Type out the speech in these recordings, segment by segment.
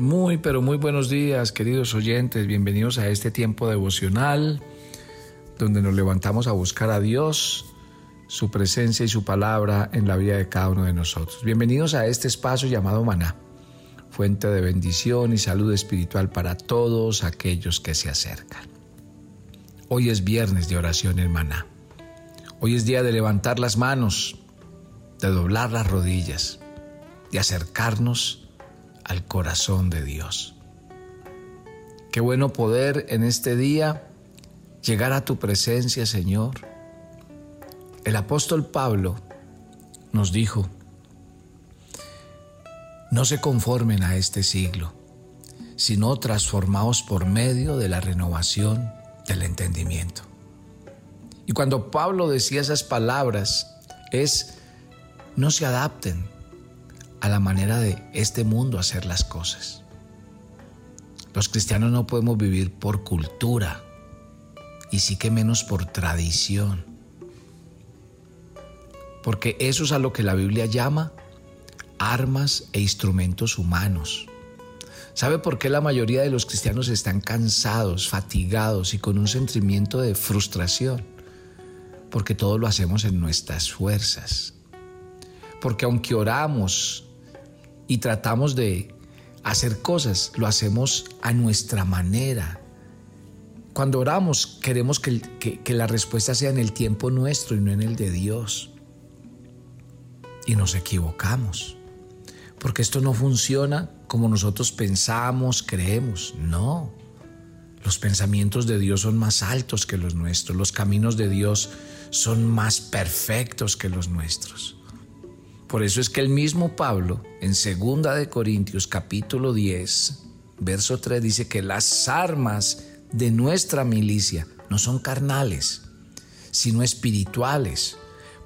Muy, pero muy buenos días, queridos oyentes. Bienvenidos a este tiempo devocional donde nos levantamos a buscar a Dios, su presencia y su palabra en la vida de cada uno de nosotros. Bienvenidos a este espacio llamado Maná, fuente de bendición y salud espiritual para todos aquellos que se acercan. Hoy es viernes de oración en Maná. Hoy es día de levantar las manos, de doblar las rodillas, de acercarnos al corazón de Dios. Qué bueno poder en este día llegar a tu presencia, Señor. El apóstol Pablo nos dijo, no se conformen a este siglo, sino transformaos por medio de la renovación del entendimiento. Y cuando Pablo decía esas palabras, es, no se adapten a la manera de este mundo hacer las cosas. Los cristianos no podemos vivir por cultura y sí que menos por tradición. Porque eso es a lo que la Biblia llama armas e instrumentos humanos. ¿Sabe por qué la mayoría de los cristianos están cansados, fatigados y con un sentimiento de frustración? Porque todo lo hacemos en nuestras fuerzas. Porque aunque oramos y tratamos de hacer cosas, lo hacemos a nuestra manera. Cuando oramos queremos que, que, la respuesta sea en el tiempo nuestro y no en el de Dios. Y nos equivocamos, porque esto no funciona como nosotros pensamos, creemos. No, los pensamientos de Dios son más altos que los nuestros, los caminos de Dios son más perfectos que los nuestros. Por eso es que el mismo Pablo en 2 de Corintios capítulo 10, verso 3 dice que las armas de nuestra milicia no son carnales, sino espirituales,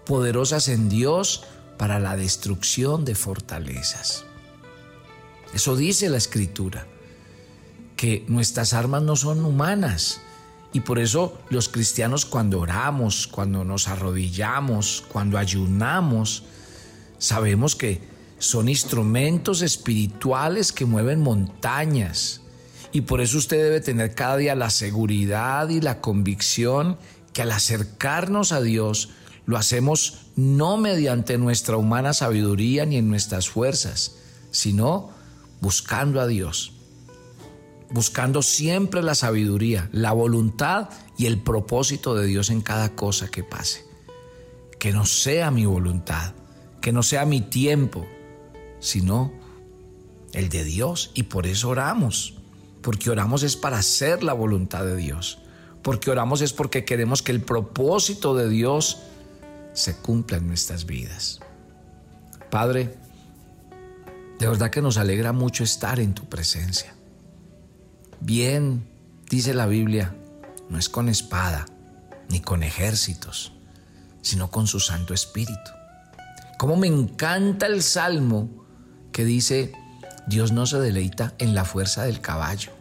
poderosas en Dios para la destrucción de fortalezas. Eso dice la escritura, que nuestras armas no son humanas, y por eso los cristianos cuando oramos, cuando nos arrodillamos, cuando ayunamos, Sabemos que son instrumentos espirituales que mueven montañas. Y por eso usted debe tener cada día la seguridad y la convicción que al acercarnos a Dios lo hacemos no mediante nuestra humana sabiduría ni en nuestras fuerzas, sino buscando a Dios, buscando siempre la sabiduría, la voluntad y el propósito de Dios en cada cosa que pase. Que no sea mi voluntad, que no sea mi tiempo, sino el de Dios. Y por eso oramos, porque oramos es para hacer la voluntad de Dios, porque oramos es porque queremos que el propósito de Dios se cumpla en nuestras vidas. Padre, de verdad que nos alegra mucho estar en tu presencia. Bien, dice la Biblia, no es con espada ni con ejércitos, sino con su Santo Espíritu. Cómo me encanta el salmo que dice, Dios no se deleita en la fuerza del caballo,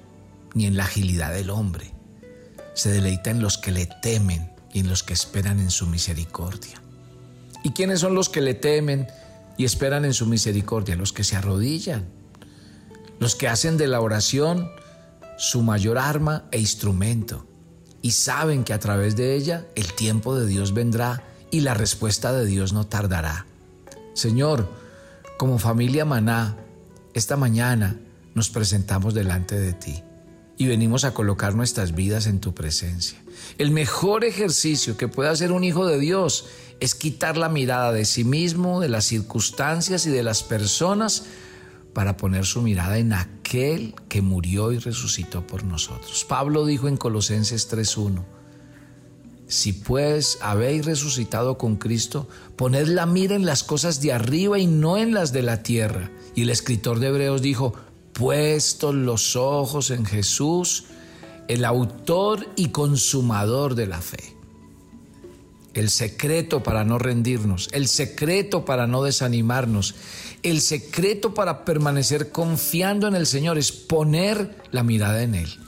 ni en la agilidad del hombre. Se deleita en los que le temen y en los que esperan en su misericordia. ¿Y quiénes son los que le temen y esperan en su misericordia? Los que se arrodillan, los que hacen de la oración su mayor arma e instrumento y saben que a través de ella el tiempo de Dios vendrá y la respuesta de Dios no tardará. Señor, como familia Maná, esta mañana nos presentamos delante de ti y venimos a colocar nuestras vidas en tu presencia. El mejor ejercicio que puede hacer un hijo de Dios es quitar la mirada de sí mismo, de las circunstancias y de las personas para poner su mirada en aquel que murió y resucitó por nosotros. Pablo dijo en Colosenses 3.1, si pues habéis resucitado con Cristo, poned la mira en las cosas de arriba y no en las de la tierra. Y el escritor de Hebreos dijo, puestos los ojos en Jesús, el autor y consumador de la fe. El secreto para no rendirnos, el secreto para no desanimarnos, el secreto para permanecer confiando en el Señor es poner la mirada en Él.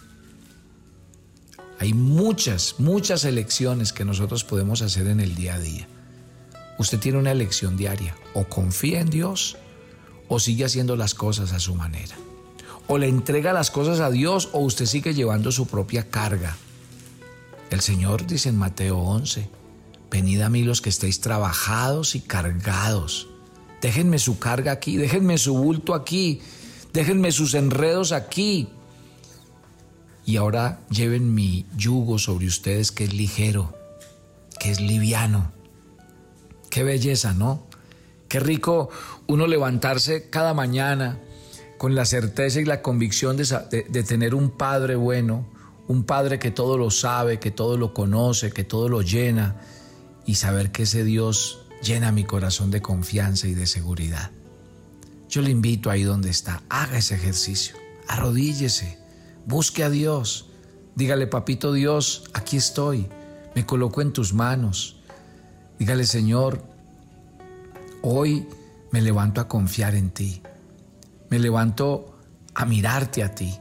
Hay muchas, muchas elecciones que nosotros podemos hacer en el día a día. Usted tiene una elección diaria. O confía en Dios o sigue haciendo las cosas a su manera. O le entrega las cosas a Dios o usted sigue llevando su propia carga. El Señor dice en Mateo 11, venid a mí los que estéis trabajados y cargados. Déjenme su carga aquí, déjenme su bulto aquí, déjenme sus enredos aquí. Y ahora lleven mi yugo sobre ustedes que es ligero, que es liviano. Qué belleza, ¿no? Qué rico uno levantarse cada mañana con la certeza y la convicción de, tener un Padre bueno, un Padre que todo lo sabe, que todo lo conoce, que todo lo llena, y saber que ese Dios llena mi corazón de confianza y de seguridad. Yo le invito ahí donde está, haga ese ejercicio, arrodíllese, busque a Dios, dígale, papito Dios, aquí estoy, me coloco en tus manos. Dígale, Señor, hoy me levanto a confiar en ti, me levanto a mirarte a ti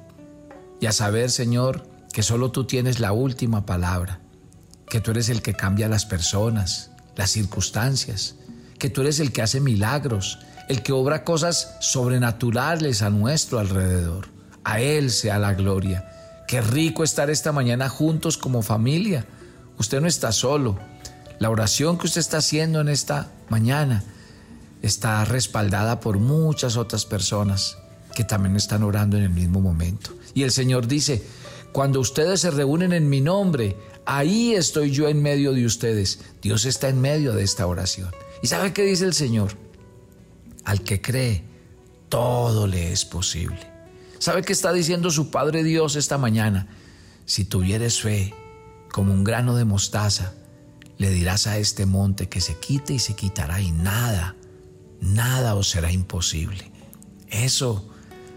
y a saber, Señor, que solo tú tienes la última palabra, que tú eres el que cambia las personas, las circunstancias, que tú eres el que hace milagros, el que obra cosas sobrenaturales a nuestro alrededor. A Él sea la gloria. Qué rico estar esta mañana juntos como familia. Usted no está solo. La oración que usted está haciendo en esta mañana está respaldada por muchas otras personas que también están orando en el mismo momento. Y el Señor dice, cuando ustedes se reúnen en mi nombre, ahí estoy yo en medio de ustedes. Dios está en medio de esta oración. ¿Y sabe qué dice el Señor? Al que cree, todo le es posible. ¿Sabe qué está diciendo su Padre Dios esta mañana? Si tuvieres fe como un grano de mostaza, le dirás a este monte que se quite y se quitará y nada, nada os será imposible. Eso,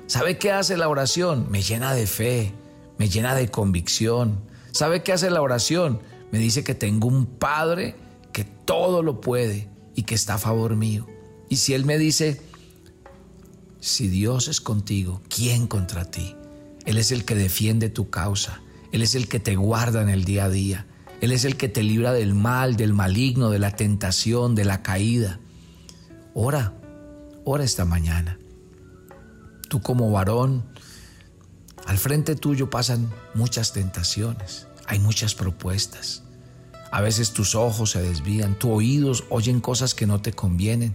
¿sabe qué hace la oración? Me llena de fe, me llena de convicción, ¿Sabe qué hace la oración? Me dice que tengo un Padre que todo lo puede y que está a favor mío. Y si Él me dice, si Dios es contigo, ¿quién contra ti? Él es el que defiende tu causa. Él es el que te guarda en el día a día. Él es el que te libra del mal, del maligno, de la tentación, de la caída. Ora, ora esta mañana. Tú como varón, al frente tuyo pasan muchas tentaciones, hay muchas propuestas. A veces tus ojos se desvían, tus oídos oyen cosas que no te convienen.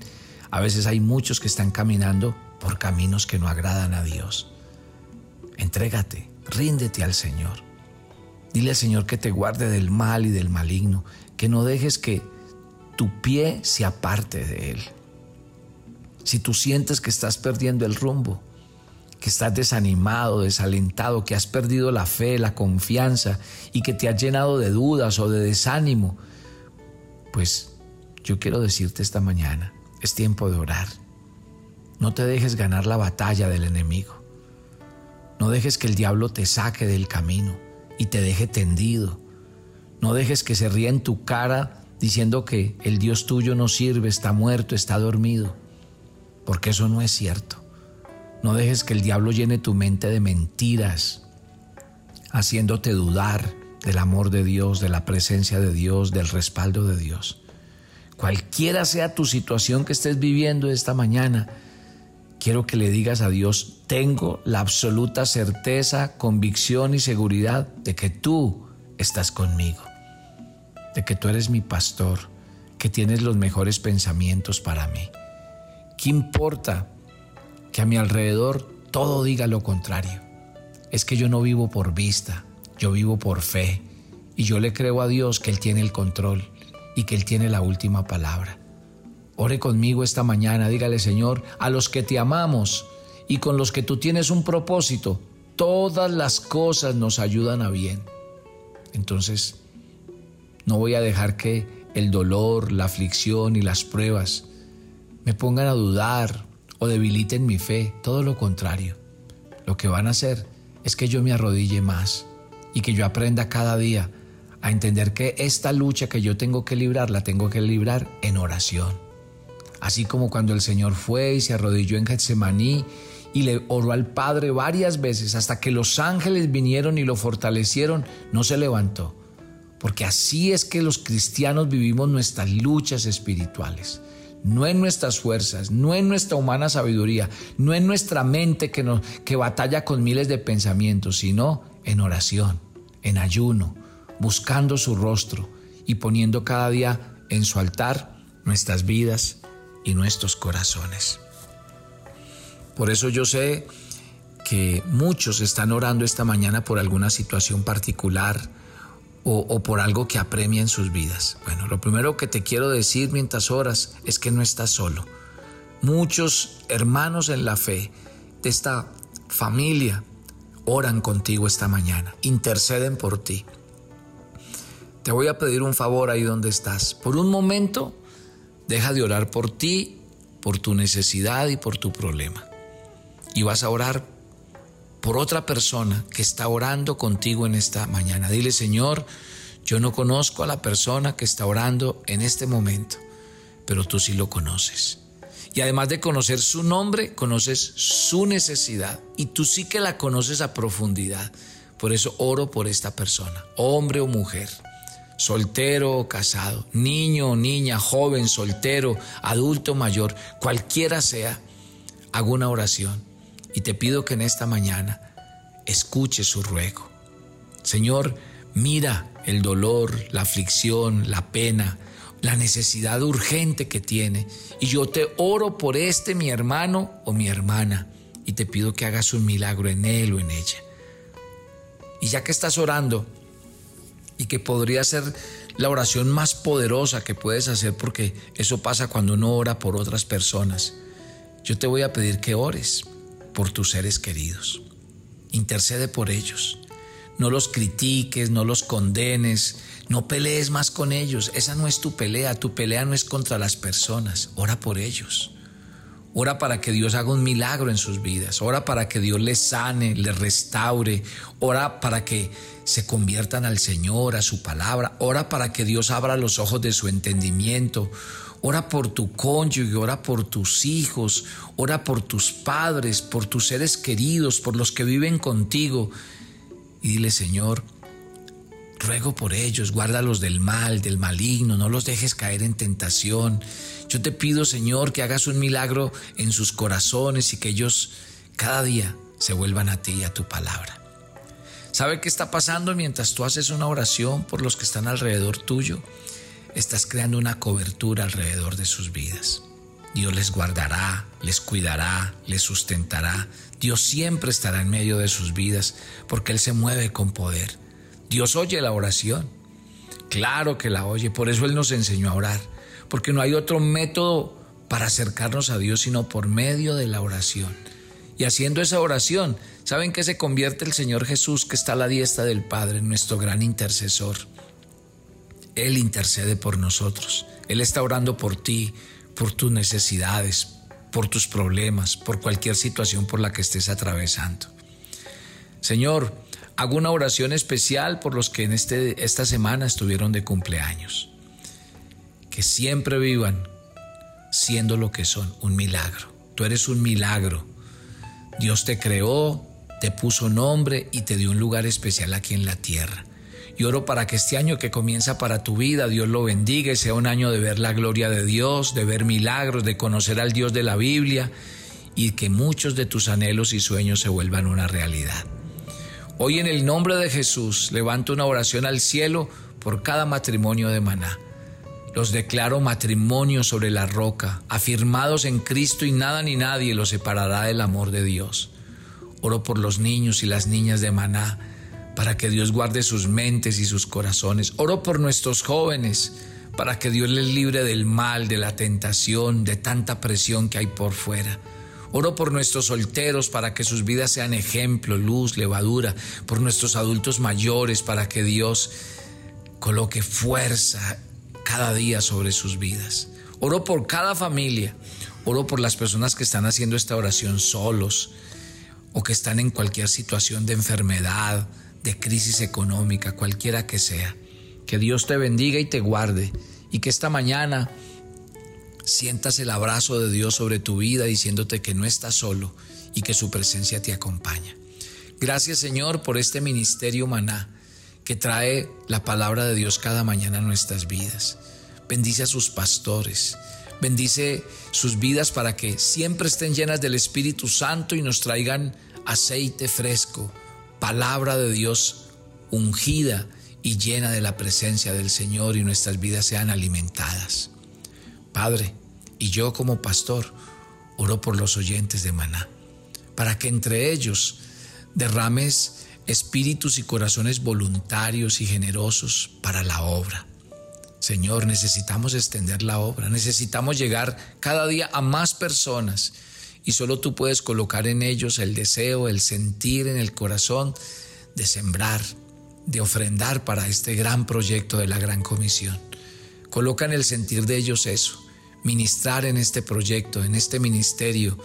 A veces hay muchos que están caminando por caminos que no agradan a Dios. Entrégate, ríndete al Señor. Dile al Señor que te guarde del mal y del maligno, que no dejes que tu pie se aparte de Él. Si tú sientes que estás perdiendo el rumbo, que estás desanimado, desalentado, que has perdido la fe, la confianza y que te has llenado de dudas o de desánimo, pues yo quiero decirte esta mañana, es tiempo de orar. No te dejes ganar la batalla del enemigo. No dejes que el diablo te saque del camino y te deje tendido. No dejes que se ría en tu cara diciendo que el Dios tuyo no sirve, está muerto, está dormido, porque eso no es cierto. No dejes que el diablo llene tu mente de mentiras, haciéndote dudar del amor de Dios, de la presencia de Dios, del respaldo de Dios. Cualquiera sea tu situación que estés viviendo esta mañana, quiero que le digas a Dios, tengo la absoluta certeza, convicción y seguridad de que tú estás conmigo, de que tú eres mi pastor, que tienes los mejores pensamientos para mí. ¿Qué importa que a mi alrededor todo diga lo contrario. Es que yo no vivo por vista, yo vivo por fe y yo le creo a Dios que Él tiene el control y que Él tiene la última palabra. Ore conmigo esta mañana, dígale Señor, a los que te amamos y con los que tú tienes un propósito, todas las cosas nos ayudan a bien. Entonces, no voy a dejar que el dolor, la aflicción y las pruebas me pongan a dudar o debiliten mi fe, todo lo contrario. Lo que van a hacer es que yo me arrodille más y que yo aprenda cada día a entender que esta lucha que yo tengo que librar la tengo que librar en oración. Así como cuando el Señor fue y se arrodilló en Getsemaní y le oró al Padre varias veces hasta que los ángeles vinieron y lo fortalecieron, no se levantó. Porque así es que los cristianos vivimos nuestras luchas espirituales. no en nuestras fuerzas, no en nuestra humana sabiduría, no en nuestra mente que, que batalla con miles de pensamientos, sino en oración, en ayuno, buscando su rostro y poniendo cada día en su altar nuestras vidas y nuestros corazones. Por eso yo sé que muchos están orando esta mañana por alguna situación particular o, por algo que apremia en sus vidas. Bueno, lo primero que te quiero decir mientras oras es que no estás solo. Muchos hermanos en la fe de esta familia oran contigo esta mañana, interceden por ti. Te voy a pedir un favor ahí donde estás. Por un momento, deja de orar por ti, por tu necesidad y por tu problema. Y vas a orar por otra persona que está orando contigo en esta mañana. Dile, Señor, yo no conozco a la persona que está orando en este momento, pero tú sí lo conoces. Y además de conocer su nombre, conoces su necesidad y tú sí que la conoces a profundidad. Por eso oro por esta persona, hombre o mujer, soltero o casado, niño niña, joven, soltero, adulto, mayor, cualquiera sea, hago una oración y te pido que en esta mañana escuche su ruego. Señor, mira el dolor, la aflicción, la pena, la necesidad urgente que tiene. Y yo te oro por este mi hermano o mi hermana y te pido que hagas un milagro en él o en ella. Y ya que estás orando y que podría ser la oración más poderosa que puedes hacer porque eso pasa cuando uno ora por otras personas, yo te voy a pedir que ores por tus seres queridos. Intercede por ellos. No los critiques, no los condenes, no pelees más con ellos. Esa no es tu pelea. Tu pelea no es contra las personas. Ora por ellos. Ora para que Dios haga un milagro en sus vidas. Ora para que Dios les sane, les restaure. Ora para que se conviertan al Señor, a su palabra. Ora para que Dios abra los ojos de su entendimiento. Ora por tu cónyuge, ora por tus hijos, ora por tus padres, por tus seres queridos, por los que viven contigo. Y dile, Señor, ruego por ellos, guárdalos del mal, del maligno, no los dejes caer en tentación. Yo te pido, Señor, que hagas un milagro en sus corazones y que ellos cada día se vuelvan a ti y a tu palabra. ¿Sabe qué está pasando mientras tú haces una oración por los que están alrededor tuyo? estás creando una cobertura alrededor de sus vidas. Dios les guardará, les cuidará, les sustentará. Dios siempre estará en medio de sus vidas porque Él se mueve con poder. Dios oye la oración. Claro que la oye, por eso Él nos enseñó a orar, porque no hay otro método para acercarnos a Dios sino por medio de la oración. Y haciendo esa oración, ¿saben que se convierte el Señor Jesús que está a la diestra del Padre, nuestro gran intercesor? Él intercede por nosotros. Él está orando por ti, por tus necesidades, por tus problemas, por cualquier situación por la que estés atravesando. Señor, hago una oración especial por los que en este, esta semana estuvieron de cumpleaños. Que siempre vivan siendo lo que son, un milagro. Tú eres un milagro. Dios te creó, te puso nombre y te dio un lugar especial aquí en la tierra. Y oro para que este año que comienza para tu vida, Dios lo bendiga y sea un año de ver la gloria de Dios, de ver milagros, de conocer al Dios de la Biblia y que muchos de tus anhelos y sueños se vuelvan una realidad. Hoy en el nombre de Jesús levanto una oración al cielo por cada matrimonio de maná. Los declaro matrimonio sobre la roca, afirmados en Cristo y nada ni nadie los separará del amor de Dios. Oro por los niños y las niñas de maná para que Dios guarde sus mentes y sus corazones. Oro por nuestros jóvenes, para que Dios les libre del mal, de la tentación, de tanta presión que hay por fuera. Oro por nuestros solteros para que sus vidas sean ejemplo, luz, levadura, por nuestros adultos mayores para que Dios coloque fuerza cada día sobre sus vidas. Oro por cada familia, oro por las personas que están haciendo esta oración solos o que están en cualquier situación de enfermedad, de crisis económica, cualquiera que sea. Que Dios te bendiga y te guarde y que esta mañana sientas el abrazo de Dios sobre tu vida diciéndote que no estás solo y que su presencia te acompaña. Gracias Señor por este ministerio maná que trae la palabra de Dios cada mañana a nuestras vidas. Bendice a sus pastores, Bendice sus vidas para que siempre estén llenas del Espíritu Santo y nos traigan aceite fresco, palabra de Dios ungida y llena de la presencia del Señor y nuestras vidas sean alimentadas. Padre, y yo como pastor, oro por los oyentes de Maná, para que entre ellos derrames espíritus y corazones voluntarios y generosos para la obra. Señor, necesitamos extender la obra, necesitamos llegar cada día a más personas y solo tú puedes colocar en ellos el deseo, el sentir en el corazón de sembrar, de ofrendar para este gran proyecto de la gran comisión. Coloca en el sentir de ellos eso, ministrar en este proyecto, en este ministerio.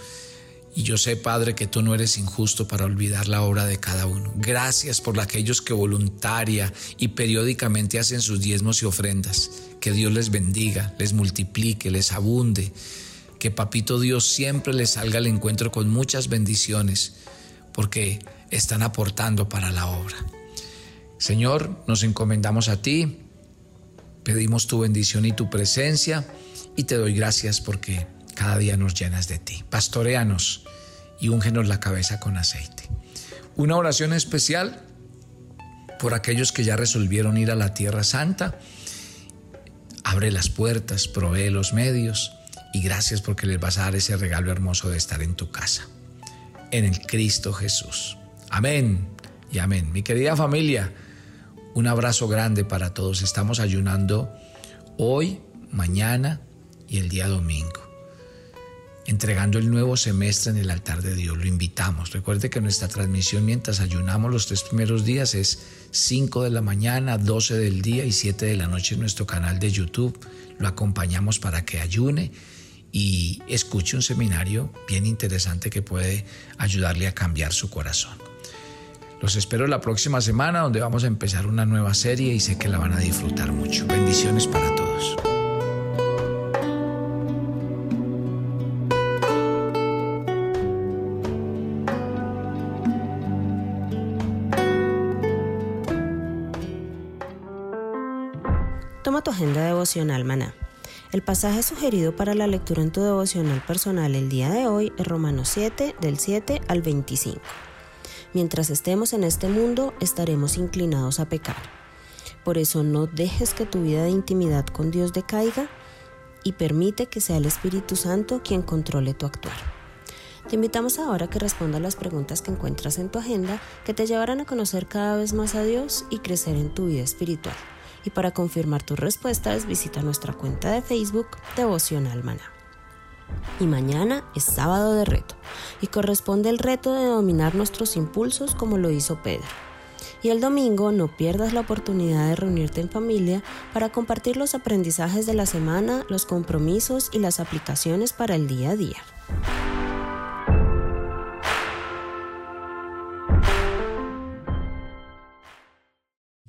Y yo sé, Padre, que tú no eres injusto para olvidar la obra de cada uno. Gracias por aquellos que voluntaria y periódicamente hacen sus diezmos y ofrendas. Que Dios les bendiga, les multiplique, les abunde. Que Papito Dios siempre les salga al encuentro con muchas bendiciones, porque están aportando para la obra. Señor, nos encomendamos a ti, pedimos tu bendición y tu presencia y te doy gracias porque cada día nos llenas de ti. Pastoreanos y úngenos la cabeza con aceite. Una oración especial por aquellos que ya resolvieron ir a la Tierra Santa. Abre las puertas, provee los medios y gracias porque les vas a dar ese regalo hermoso de estar en tu casa. En el Cristo Jesús. Amén y amén. Mi querida familia, un abrazo grande para todos. Estamos ayunando hoy, mañana y el día domingo. Entregando el nuevo semestre en el altar de Dios. Lo invitamos. Recuerde que nuestra transmisión mientras ayunamos los tres primeros días es 5 de la mañana, 12 del día y 7 de la noche en nuestro canal de YouTube. Lo acompañamos para que ayune y escuche un seminario bien interesante que puede ayudarle a cambiar su corazón. Los espero la próxima semana donde vamos a empezar una nueva serie y sé que la van a disfrutar mucho. Bendiciones para todos. El pasaje sugerido para la lectura en tu devocional personal el día de hoy es Romanos 7, del 7 al 25. Mientras estemos en este mundo, estaremos inclinados a pecar. Por eso no dejes que tu vida de intimidad con Dios decaiga y permite que sea el Espíritu Santo quien controle tu actuar. Te invitamos ahora a que respondas las preguntas que encuentras en tu agenda que te llevarán a conocer cada vez más a Dios y crecer en tu vida espiritual. Y para confirmar tus respuestas, visita nuestra cuenta de Facebook Devocional Maná. Y mañana es sábado de reto y corresponde el reto de dominar nuestros impulsos como lo hizo Pedro. Y el domingo no pierdas la oportunidad de reunirte en familia para compartir los aprendizajes de la semana, los compromisos y las aplicaciones para el día a día.